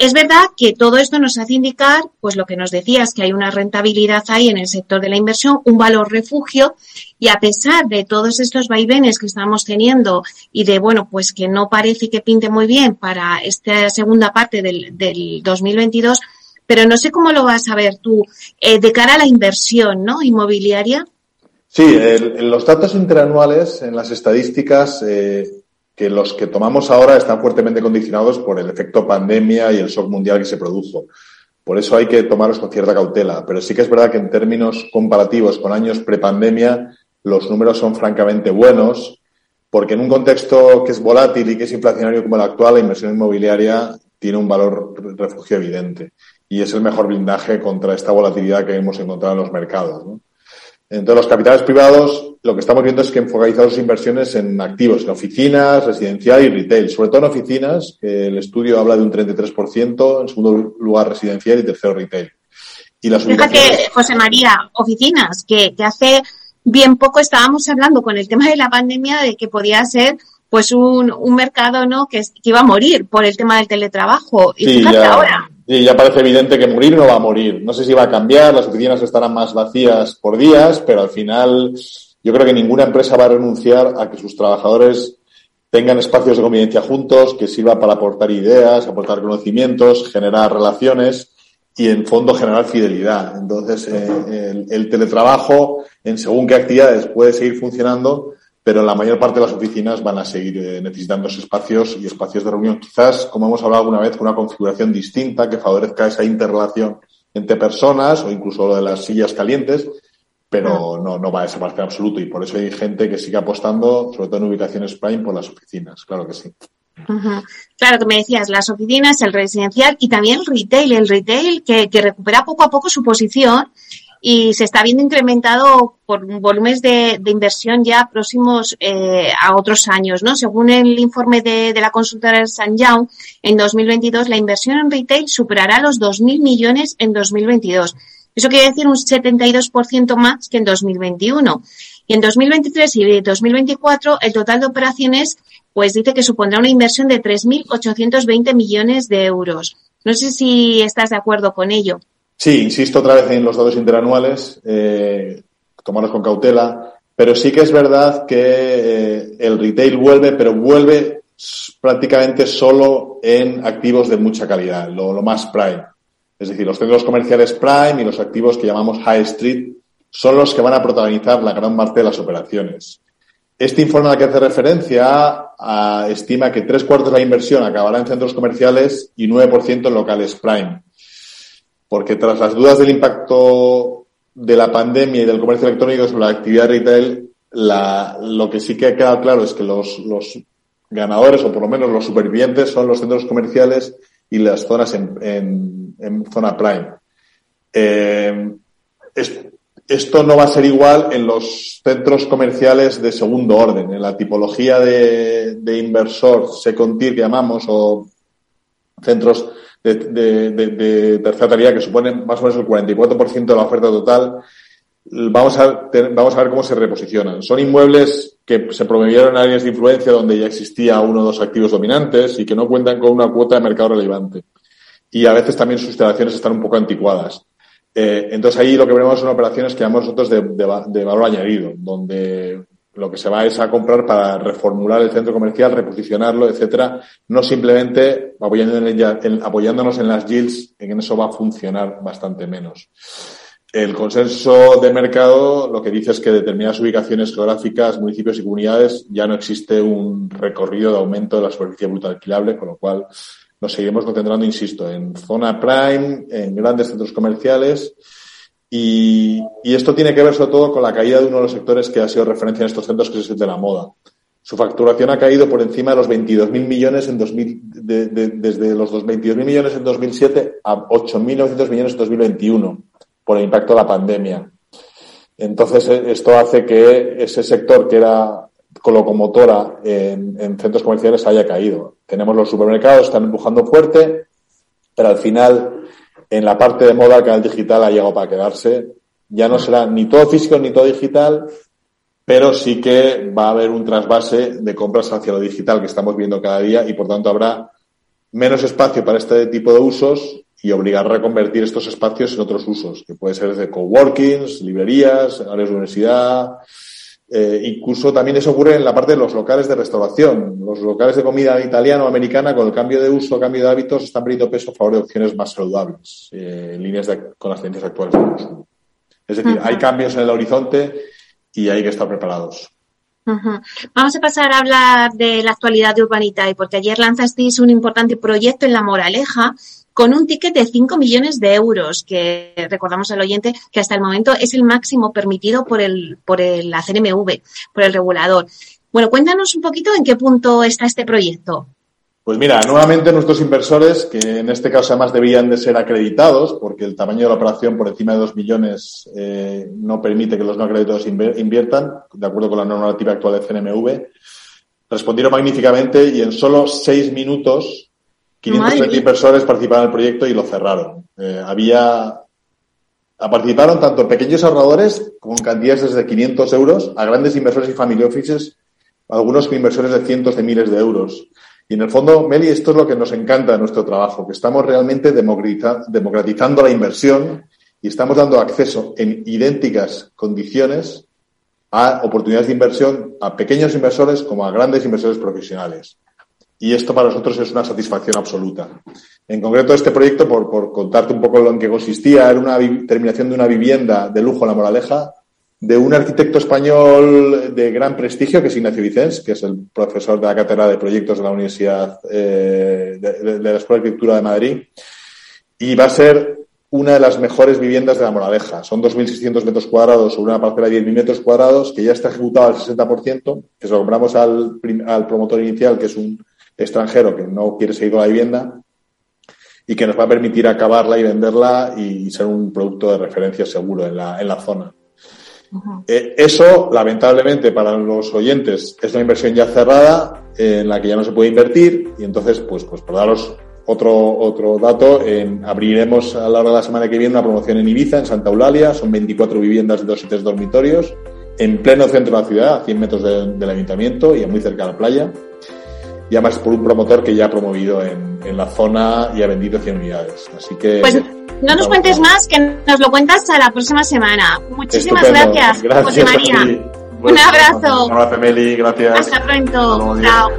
Es verdad que todo esto nos hace indicar, pues lo que nos decías, que hay una rentabilidad ahí en el sector de la inversión, un valor refugio, y a pesar de todos estos vaivenes que estamos teniendo y de, bueno, pues que no parece que pinte muy bien para esta segunda parte del, del 2022, pero no sé cómo lo vas a ver tú eh, de cara a la inversión, ¿no? Inmobiliaria. Sí, en los datos interanuales, en las estadísticas, eh, que los que tomamos ahora están fuertemente condicionados por el efecto pandemia y el shock mundial que se produjo. Por eso hay que tomarlos con cierta cautela. Pero sí que es verdad que en términos comparativos con años prepandemia, los números son francamente buenos, porque en un contexto que es volátil y que es inflacionario como el actual, la inversión inmobiliaria tiene un valor refugio evidente. Y es el mejor blindaje contra esta volatilidad que hemos encontrado en los mercados. Entonces, los capitales privados, lo que estamos viendo es que han focalizado sus inversiones en activos, en oficinas, residencial y retail, sobre todo en oficinas, que el estudio habla de un 33%, en segundo lugar residencial y tercero retail. Y las Fíjate, José María, oficinas, que, que hace bien poco estábamos hablando con el tema de la pandemia de que podía ser pues un, un mercado no que, que, iba a morir por el tema del teletrabajo. Y sí, ya, ahora sí, ya parece evidente que morir no va a morir. No sé si va a cambiar las oficinas estarán más vacías por días pero al final yo creo que ninguna empresa va a renunciar a que sus trabajadores tengan espacios de convivencia juntos que sirvan para aportar ideas aportar conocimientos generar relaciones y en fondo generar fidelidad. Entonces eh, el, el teletrabajo en según qué actividades puede seguir funcionando pero la mayor parte de las oficinas van a seguir eh, necesitando esos espacios y espacios de reunión. Quizás, como hemos hablado alguna vez, con una configuración distinta que favorezca esa interrelación entre personas o incluso lo de las sillas calientes, pero no, no va a desaparecer en absoluto y por eso hay gente que sigue apostando, sobre todo en ubicaciones prime, por las oficinas, claro que sí. Claro, que me decías, las oficinas, el residencial y también el retail, el retail que, que recupera poco a poco su posición y se está viendo incrementado por volúmenes de, inversión ya próximos eh, a otros años, ¿no? Según el informe de, de la consultora San Young, en 2022 la inversión en retail superará los 2.000 millones en 2022. Eso quiere decir un 72% más que en 2021. Y en 2023 y 2024 el total de operaciones pues dice que supondrá una inversión de 3.820 millones de euros. No sé si estás de acuerdo con ello. Sí, insisto otra vez en los datos interanuales, eh, tomarlos con cautela, pero sí que es verdad que eh, el retail vuelve, pero vuelve prácticamente solo en activos de mucha calidad, lo, más prime. Es decir, los centros comerciales prime y los activos que llamamos high street son los que van a protagonizar la gran parte de las operaciones. Este informe al que hace referencia a, estima que tres cuartos de la inversión acabará en centros comerciales y 9% en locales prime porque tras las dudas del impacto de la pandemia y del comercio electrónico sobre la actividad retail, lo que sí que ha quedado claro es que los, ganadores, o por lo menos los supervivientes, son los centros comerciales y las zonas en, zona prime. Eh, es, esto no va a ser igual en los centros comerciales de segundo orden, en la tipología de, de inversor second tier que llamamos o centros de, de, de, de tercera tarea, que suponen más o menos el 44% de la oferta total, vamos a, vamos a ver cómo se reposicionan. Son inmuebles que se promovieron en áreas de influencia donde ya existía uno o dos activos dominantes y que no cuentan con una cuota de mercado relevante. Y a veces también sus instalaciones están un poco anticuadas. Eh, entonces ahí lo que veremos son operaciones que llamamos nosotros de, de valor añadido, donde lo que se va es a comprar para reformular el centro comercial, reposicionarlo, etcétera, no simplemente apoyándonos en las yields, en eso va a funcionar bastante menos. El consenso de mercado lo que dice es que determinadas ubicaciones geográficas, municipios y comunidades ya no existe un recorrido de aumento de la superficie bruta alquilable, con lo cual nos seguiremos concentrando, insisto, en zona prime, en grandes centros comerciales y, esto tiene que ver sobre todo con la caída de uno de los sectores que ha sido referencia en estos centros, que es el de la moda. Su facturación ha caído por encima de los 22.000 millones en 2000, de, de, desde los 22.000 millones en 2007 a 8.900 millones en 2021 por el impacto de la pandemia. Entonces, eh, esto hace que ese sector que era locomotora en, en centros comerciales haya caído. Tenemos los supermercados, están empujando fuerte, pero al final en la parte de moda el canal digital ha llegado para quedarse. Ya no será ni todo físico ni todo digital, pero sí que va a haber un trasvase de compras hacia lo digital que estamos viendo cada día y por tanto habrá menos espacio para este tipo de usos y obligar a reconvertir estos espacios en otros usos, que puede ser de coworkings, librerías, áreas de universidad. Eh, incluso también eso ocurre en la parte de los locales de restauración. Los locales de comida italiana o americana, con el cambio de uso, cambio de hábitos, están perdiendo peso a favor de opciones más saludables, eh, en líneas con las tendencias actuales de consumo. Es decir, hay cambios en el horizonte y hay que estar preparados. Vamos a pasar a hablar de la actualidad de Urbanitae, porque ayer lanzasteis un importante proyecto en La Moraleja con un ticket de 5 millones de euros, que recordamos al oyente que hasta el momento es el máximo permitido por el, por el, la CNMV, por el regulador. Bueno, cuéntanos un poquito en qué punto está este proyecto. Pues mira, nuevamente nuestros inversores, que en este caso además debían de ser acreditados, porque el tamaño de la operación por encima de 2 millones eh, no permite que los no acreditados inviertan, de acuerdo con la normativa actual de CNMV, respondieron magníficamente y en solo seis minutos 530 inversores participaron en el proyecto y lo cerraron. Eh, había participaron tanto pequeños ahorradores con cantidades desde 500 euros a grandes inversores y family offices, algunos con inversores de cientos de miles de euros. Y en el fondo, Meli, esto es lo que nos encanta de nuestro trabajo, que estamos realmente democratizando la inversión y estamos dando acceso en idénticas condiciones a oportunidades de inversión a pequeños inversores como a grandes inversores profesionales. Y esto para nosotros es una satisfacción absoluta. En concreto, este proyecto, por, contarte un poco en lo que consistía, era una terminación de una vivienda de lujo en La Moraleja, de un arquitecto español de gran prestigio, que es Ignacio Vicens, que es el profesor de la cátedra de proyectos de la Universidad eh, de, la Escuela de Arquitectura de Madrid. Y va a ser una de las mejores viviendas de la Moraleja. Son 2.600 metros cuadrados sobre una parcela de 10.000 metros cuadrados, que ya está ejecutado al 60%, que se lo compramos al, al promotor inicial, que es un extranjero que no quiere seguir con la vivienda, y que nos va a permitir acabarla y venderla y ser un producto de referencia seguro en la, en la zona. Eh, eso, lamentablemente, para los oyentes es una inversión ya cerrada en la que ya no se puede invertir y entonces, pues, pues por daros otro, otro dato, abriremos a lo largo de la semana que viene una promoción en Ibiza, en Santa Eulalia, son 24 viviendas de dos y tres dormitorios, en pleno centro de la ciudad, a 100 metros del ayuntamiento y muy cerca de la playa y además por un promotor que ya ha promovido en, en la zona y ha vendido 100 unidades. Así que... Pues no nos cuentes más, que nos lo cuentas a la próxima semana. Muchísimas gracias, José María. Un abrazo. Un abrazo, Meli. Gracias. Hasta pronto. Chao.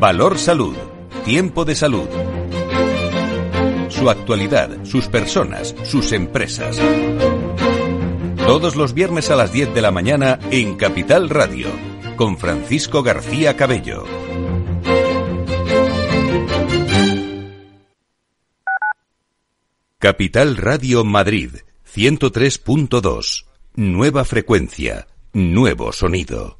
Valor Salud. Tiempo de salud su actualidad, sus personas, sus empresas. Todos los viernes a las 10 de la mañana en Capital Radio, con Francisco García Cabello. Capital Radio Madrid, 103.2. Nueva frecuencia, nuevo sonido.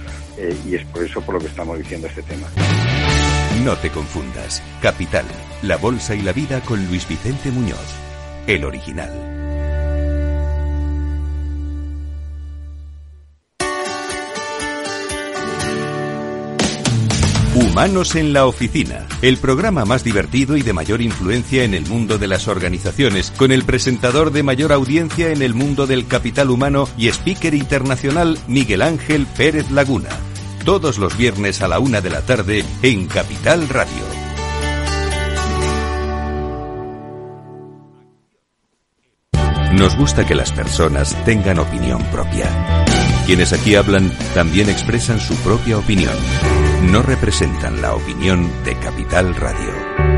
eh, y es por eso por lo que estamos diciendo este tema. No te confundas. Capital, la bolsa y la vida con Luis Vicente Muñoz, el original. Humanos en la Oficina, el programa más divertido y de mayor influencia en el mundo de las organizaciones, con el presentador de mayor audiencia en el mundo del capital humano y speaker internacional Miguel Ángel Pérez Laguna. Todos los viernes a la una de la tarde en Capital Radio. Nos gusta que las personas tengan opinión propia. Quienes aquí hablan también expresan su propia opinión. No representan la opinión de Capital Radio.